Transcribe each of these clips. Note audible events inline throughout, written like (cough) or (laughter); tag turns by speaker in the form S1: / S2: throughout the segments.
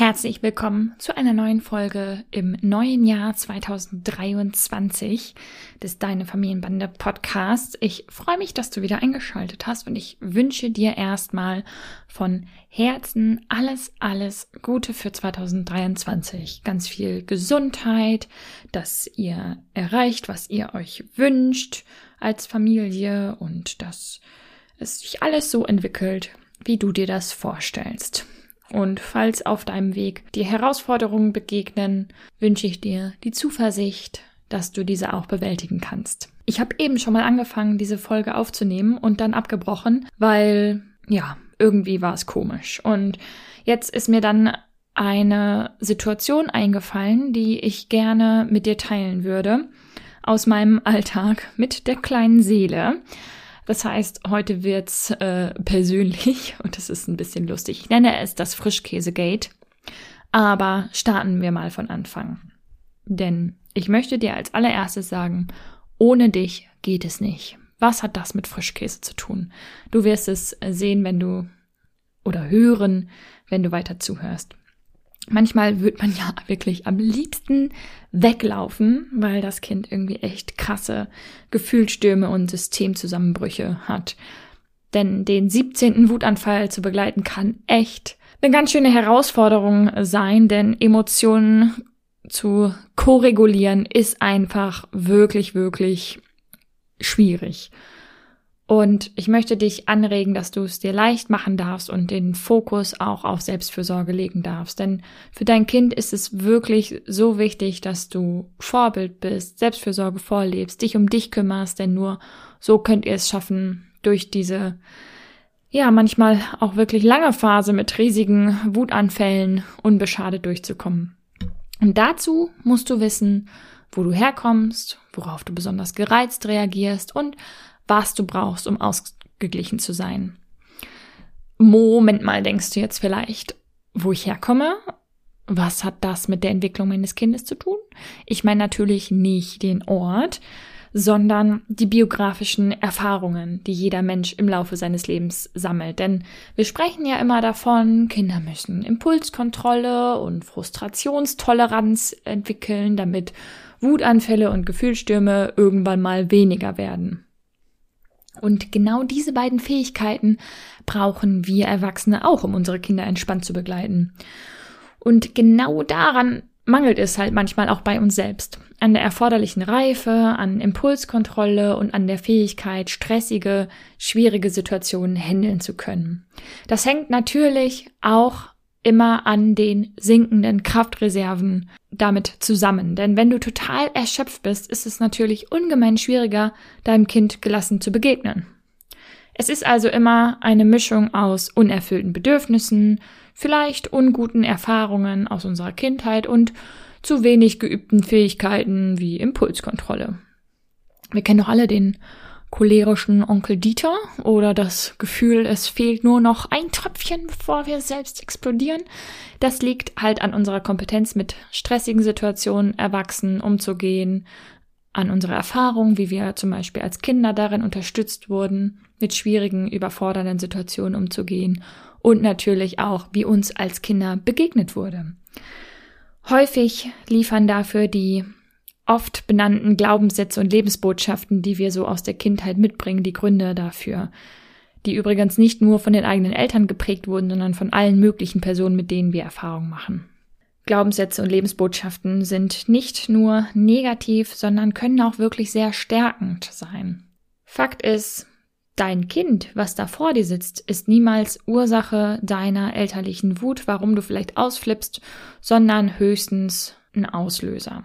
S1: Herzlich willkommen zu einer neuen Folge im neuen Jahr 2023 des Deine Familienbande Podcasts. Ich freue mich, dass du wieder eingeschaltet hast und ich wünsche dir erstmal von Herzen alles, alles Gute für 2023. Ganz viel Gesundheit, dass ihr erreicht, was ihr euch wünscht als Familie und dass es sich alles so entwickelt, wie du dir das vorstellst. Und falls auf deinem Weg dir Herausforderungen begegnen, wünsche ich dir die Zuversicht, dass du diese auch bewältigen kannst. Ich habe eben schon mal angefangen, diese Folge aufzunehmen und dann abgebrochen, weil ja, irgendwie war es komisch. Und jetzt ist mir dann eine Situation eingefallen, die ich gerne mit dir teilen würde aus meinem Alltag mit der kleinen Seele. Das heißt, heute wird's äh, persönlich (laughs) und es ist ein bisschen lustig. Ich nenne es das Frischkäsegate. Aber starten wir mal von Anfang. Denn ich möchte dir als allererstes sagen, ohne dich geht es nicht. Was hat das mit Frischkäse zu tun? Du wirst es sehen, wenn du oder hören, wenn du weiter zuhörst. Manchmal wird man ja (laughs) wirklich am liebsten weglaufen, weil das Kind irgendwie echt krasse Gefühlsstürme und Systemzusammenbrüche hat. Denn den 17. Wutanfall zu begleiten kann echt eine ganz schöne Herausforderung sein, denn Emotionen zu koregulieren ist einfach wirklich, wirklich schwierig. Und ich möchte dich anregen, dass du es dir leicht machen darfst und den Fokus auch auf Selbstfürsorge legen darfst. Denn für dein Kind ist es wirklich so wichtig, dass du Vorbild bist, Selbstfürsorge vorlebst, dich um dich kümmerst, denn nur so könnt ihr es schaffen, durch diese, ja, manchmal auch wirklich lange Phase mit riesigen Wutanfällen unbeschadet durchzukommen. Und dazu musst du wissen, wo du herkommst, worauf du besonders gereizt reagierst und was du brauchst, um ausgeglichen zu sein. Moment mal, denkst du jetzt vielleicht, wo ich herkomme? Was hat das mit der Entwicklung meines Kindes zu tun? Ich meine natürlich nicht den Ort, sondern die biografischen Erfahrungen, die jeder Mensch im Laufe seines Lebens sammelt. Denn wir sprechen ja immer davon, Kinder müssen Impulskontrolle und Frustrationstoleranz entwickeln, damit Wutanfälle und Gefühlsstürme irgendwann mal weniger werden. Und genau diese beiden Fähigkeiten brauchen wir Erwachsene auch, um unsere Kinder entspannt zu begleiten. Und genau daran mangelt es halt manchmal auch bei uns selbst. An der erforderlichen Reife, an Impulskontrolle und an der Fähigkeit, stressige, schwierige Situationen handeln zu können. Das hängt natürlich auch immer an den sinkenden Kraftreserven damit zusammen. Denn wenn du total erschöpft bist, ist es natürlich ungemein schwieriger, deinem Kind gelassen zu begegnen. Es ist also immer eine Mischung aus unerfüllten Bedürfnissen, vielleicht unguten Erfahrungen aus unserer Kindheit und zu wenig geübten Fähigkeiten wie Impulskontrolle. Wir kennen doch alle den cholerischen Onkel Dieter oder das Gefühl, es fehlt nur noch ein Tröpfchen, bevor wir selbst explodieren. Das liegt halt an unserer Kompetenz, mit stressigen Situationen erwachsen umzugehen, an unserer Erfahrung, wie wir zum Beispiel als Kinder darin unterstützt wurden, mit schwierigen, überfordernden Situationen umzugehen und natürlich auch, wie uns als Kinder begegnet wurde. Häufig liefern dafür die oft benannten Glaubenssätze und Lebensbotschaften, die wir so aus der Kindheit mitbringen, die Gründe dafür, die übrigens nicht nur von den eigenen Eltern geprägt wurden, sondern von allen möglichen Personen, mit denen wir Erfahrung machen. Glaubenssätze und Lebensbotschaften sind nicht nur negativ, sondern können auch wirklich sehr stärkend sein. Fakt ist, dein Kind, was da vor dir sitzt, ist niemals Ursache deiner elterlichen Wut, warum du vielleicht ausflippst, sondern höchstens ein Auslöser.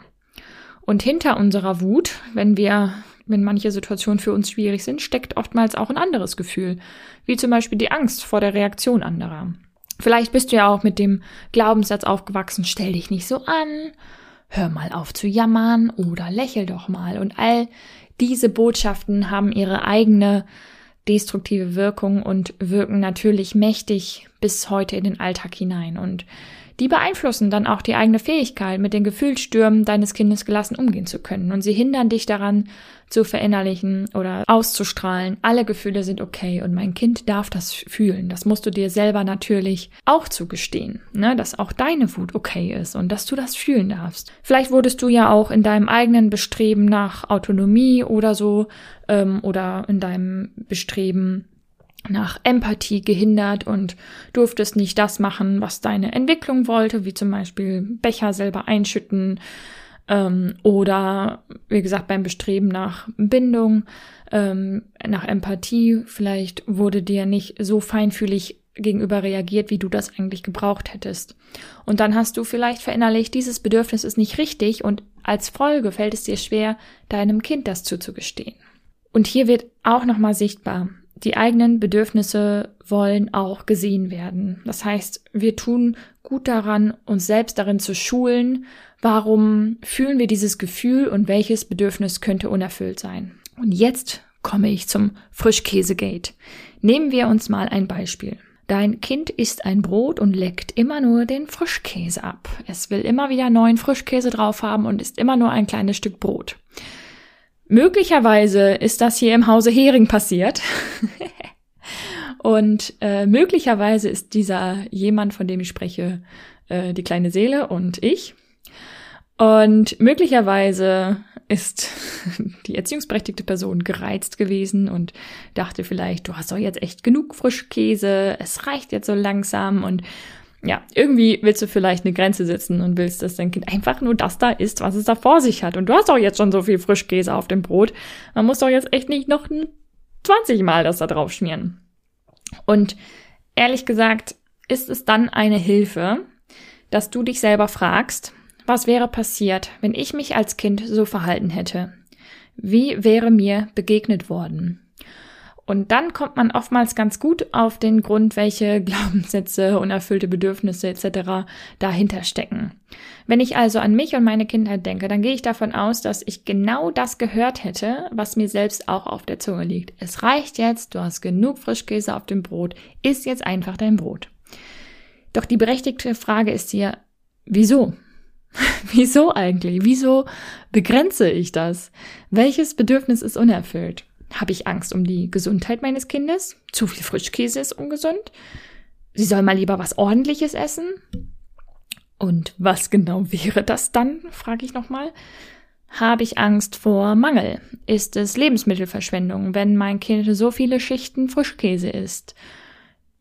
S1: Und hinter unserer Wut, wenn wir, wenn manche Situationen für uns schwierig sind, steckt oftmals auch ein anderes Gefühl, wie zum Beispiel die Angst vor der Reaktion anderer. Vielleicht bist du ja auch mit dem Glaubenssatz aufgewachsen, stell dich nicht so an, hör mal auf zu jammern oder lächel doch mal. Und all diese Botschaften haben ihre eigene destruktive Wirkung und wirken natürlich mächtig bis heute in den Alltag hinein. Und die beeinflussen dann auch die eigene Fähigkeit, mit den Gefühlsstürmen deines Kindes gelassen umgehen zu können. Und sie hindern dich daran, zu verinnerlichen oder auszustrahlen. Alle Gefühle sind okay und mein Kind darf das fühlen. Das musst du dir selber natürlich auch zugestehen, ne? dass auch deine Wut okay ist und dass du das fühlen darfst. Vielleicht wurdest du ja auch in deinem eigenen Bestreben nach Autonomie oder so ähm, oder in deinem Bestreben nach Empathie gehindert und durftest nicht das machen, was deine Entwicklung wollte, wie zum Beispiel Becher selber einschütten ähm, oder wie gesagt beim Bestreben nach Bindung, ähm, nach Empathie. Vielleicht wurde dir nicht so feinfühlig gegenüber reagiert, wie du das eigentlich gebraucht hättest. Und dann hast du vielleicht verinnerlicht, dieses Bedürfnis ist nicht richtig und als Folge fällt es dir schwer, deinem Kind das zuzugestehen. Und hier wird auch nochmal sichtbar, die eigenen Bedürfnisse wollen auch gesehen werden. Das heißt, wir tun gut daran, uns selbst darin zu schulen, warum fühlen wir dieses Gefühl und welches Bedürfnis könnte unerfüllt sein. Und jetzt komme ich zum Frischkäsegate. Nehmen wir uns mal ein Beispiel. Dein Kind isst ein Brot und leckt immer nur den Frischkäse ab. Es will immer wieder neuen Frischkäse drauf haben und isst immer nur ein kleines Stück Brot. Möglicherweise ist das hier im Hause Hering passiert. (laughs) und äh, möglicherweise ist dieser jemand, von dem ich spreche, äh, die kleine Seele und ich. Und möglicherweise ist (laughs) die erziehungsberechtigte Person gereizt gewesen und dachte vielleicht, du hast doch jetzt echt genug Frischkäse, es reicht jetzt so langsam und ja, irgendwie willst du vielleicht eine Grenze setzen und willst, dass dein Kind einfach nur das da isst, was es da vor sich hat. Und du hast doch jetzt schon so viel Frischkäse auf dem Brot. Man muss doch jetzt echt nicht noch 20 Mal das da drauf schmieren. Und ehrlich gesagt, ist es dann eine Hilfe, dass du dich selber fragst, was wäre passiert, wenn ich mich als Kind so verhalten hätte? Wie wäre mir begegnet worden? Und dann kommt man oftmals ganz gut auf den Grund, welche (laughs) Glaubenssätze, unerfüllte Bedürfnisse etc. dahinter stecken. Wenn ich also an mich und meine Kindheit denke, dann gehe ich davon aus, dass ich genau das gehört hätte, was mir selbst auch auf der Zunge liegt. Es reicht jetzt, du hast genug Frischkäse auf dem Brot, isst jetzt einfach dein Brot. Doch die berechtigte Frage ist hier, wieso? (laughs) wieso eigentlich? Wieso begrenze ich das? Welches Bedürfnis ist unerfüllt? Habe ich Angst um die Gesundheit meines Kindes? Zu viel Frischkäse ist ungesund? Sie soll mal lieber was Ordentliches essen? Und was genau (laughs) wäre das dann, frage ich nochmal. Habe ich Angst vor Mangel? Ist es Lebensmittelverschwendung, wenn mein Kind so viele Schichten Frischkäse isst?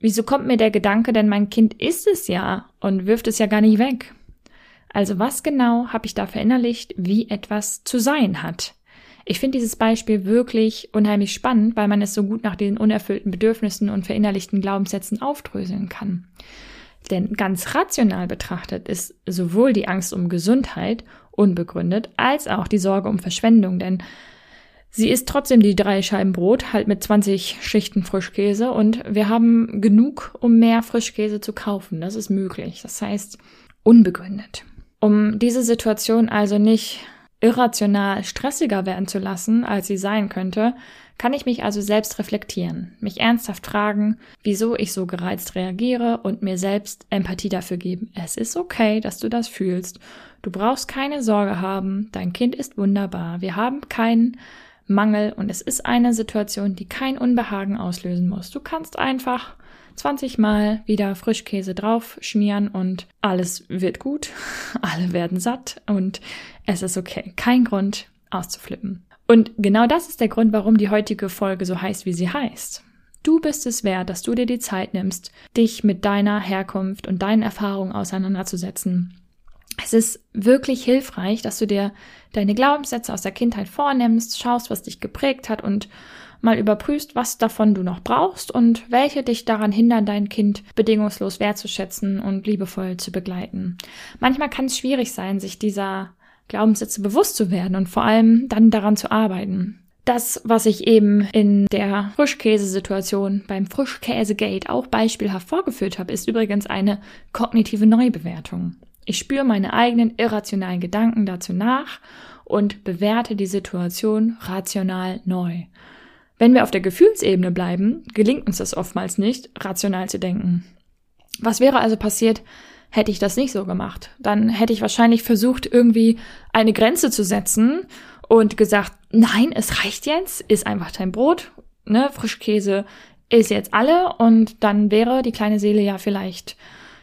S1: Wieso kommt mir der Gedanke, denn mein Kind isst es ja und wirft es ja gar nicht weg? Also was genau habe ich da verinnerlicht, wie etwas zu sein hat? Ich finde dieses Beispiel wirklich unheimlich spannend, weil man es so gut nach den unerfüllten Bedürfnissen und verinnerlichten Glaubenssätzen aufdröseln kann. Denn ganz rational betrachtet ist sowohl die Angst um Gesundheit unbegründet, als auch die Sorge um Verschwendung, denn sie isst trotzdem die drei Scheiben Brot, halt mit 20 Schichten Frischkäse und wir haben genug, um mehr Frischkäse zu kaufen. Das ist möglich. Das heißt, unbegründet. Um diese Situation also nicht irrational stressiger werden zu lassen, als sie sein könnte, kann ich mich also selbst reflektieren, mich ernsthaft fragen, wieso ich so gereizt reagiere und mir selbst Empathie dafür geben. Es ist okay, dass du das fühlst. Du brauchst keine Sorge haben, dein Kind ist wunderbar. Wir haben keinen Mangel und es ist eine Situation, die kein Unbehagen auslösen muss. Du kannst einfach 20 Mal wieder Frischkäse drauf schmieren und alles wird gut, (laughs) alle werden satt und es ist okay. Kein Grund auszuflippen. Und genau das ist der Grund, warum die heutige Folge so heißt, wie sie heißt. Du bist es wert, dass du dir die Zeit nimmst, dich mit deiner Herkunft und deinen Erfahrungen auseinanderzusetzen. Es ist wirklich hilfreich, dass du dir deine Glaubenssätze aus der Kindheit vornimmst, schaust, was dich geprägt hat und mal überprüfst, was davon du noch brauchst und welche dich daran hindern, dein Kind bedingungslos wertzuschätzen und liebevoll zu begleiten. Manchmal kann es schwierig sein, sich dieser Glaubenssätze bewusst zu werden und vor allem dann daran zu arbeiten. Das, was ich eben in der Frischkäsesituation beim Frischkäsegate auch beispielhaft vorgeführt habe, ist übrigens eine kognitive Neubewertung. Ich spüre meine eigenen irrationalen Gedanken dazu nach und bewerte die Situation rational neu. Wenn wir auf der Gefühlsebene bleiben, gelingt uns das oftmals nicht, rational zu denken. Was wäre also passiert, hätte ich das nicht so gemacht? Dann hätte ich wahrscheinlich versucht, irgendwie eine Grenze zu setzen und gesagt, nein, es reicht jetzt, ist einfach dein Brot, ne, Frischkäse ist jetzt alle und dann wäre die kleine Seele ja vielleicht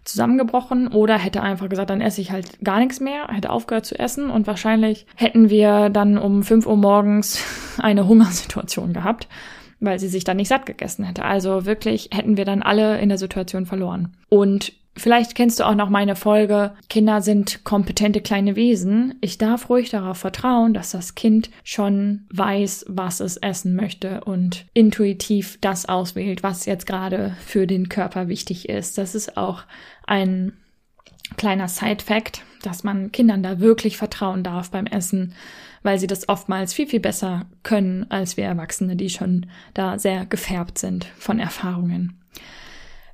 S1: zusammengebrochen oder hätte einfach gesagt, dann esse ich halt gar nichts mehr, hätte aufgehört zu essen und wahrscheinlich hätten wir dann um 5 Uhr morgens (laughs) eine Hungersituation gehabt, weil sie sich dann nicht satt gegessen hätte. Also wirklich hätten wir dann alle in der Situation verloren. Und Vielleicht kennst du auch noch meine Folge Kinder sind kompetente kleine Wesen. Ich darf ruhig darauf vertrauen, dass das Kind schon weiß, was es essen möchte und intuitiv das auswählt, was jetzt gerade für den Körper wichtig ist. Das ist auch ein kleiner Side-Fact, dass man Kindern da wirklich vertrauen darf beim Essen, weil sie das oftmals viel, viel besser können als wir Erwachsene, die schon da sehr gefärbt sind von Erfahrungen.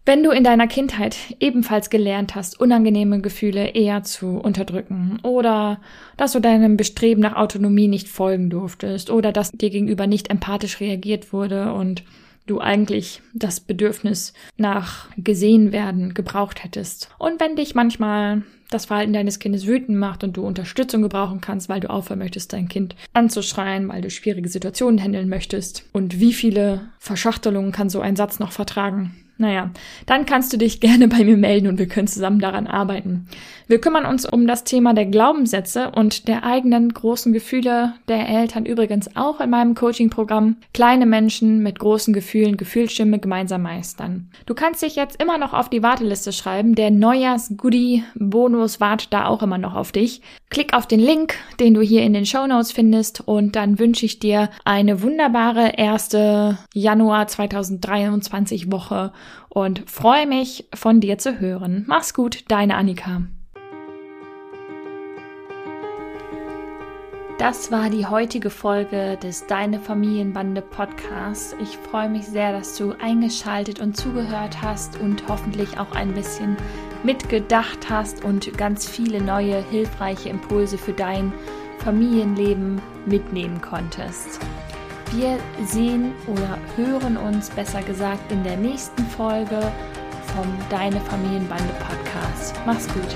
S1: Wenn du in deiner Kindheit ebenfalls gelernt hast, unangenehme Gefühle eher zu unterdrücken oder dass du deinem Bestreben nach Autonomie nicht folgen durftest oder dass dir gegenüber nicht empathisch reagiert wurde und du eigentlich das Bedürfnis nach gesehen werden gebraucht hättest. Und wenn dich manchmal das Verhalten deines Kindes wütend macht und du Unterstützung gebrauchen kannst, weil du aufhören möchtest, dein Kind anzuschreien, weil du schwierige Situationen handeln möchtest. Und wie viele Verschachtelungen kann so ein Satz noch vertragen? Naja, dann kannst du dich (laughs) gerne bei mir melden und wir können zusammen daran arbeiten. Wir kümmern uns um das Thema der Glaubenssätze und der eigenen großen Gefühle der Eltern übrigens auch in meinem Coaching-Programm Kleine Menschen mit großen Gefühlen, Gefühlsstimme gemeinsam meistern. Du kannst dich jetzt immer noch auf die Warteliste schreiben. Der Neujahrs-Goodie-Bonus wartet da auch immer noch auf dich. Klick auf den Link, den du hier in den Show Notes findest und dann wünsche ich dir eine wunderbare erste Januar 2023 Woche und freue mich, von dir zu hören. Mach's gut, deine Annika. Das war die heutige Folge des Deine Familienbande Podcasts. Ich freue mich sehr, dass du eingeschaltet und zugehört hast und hoffentlich auch ein bisschen mitgedacht hast und ganz viele neue hilfreiche Impulse für dein Familienleben mitnehmen konntest. Wir sehen oder hören uns besser gesagt in der nächsten Folge vom Deine Familienbande Podcast. Mach's gut.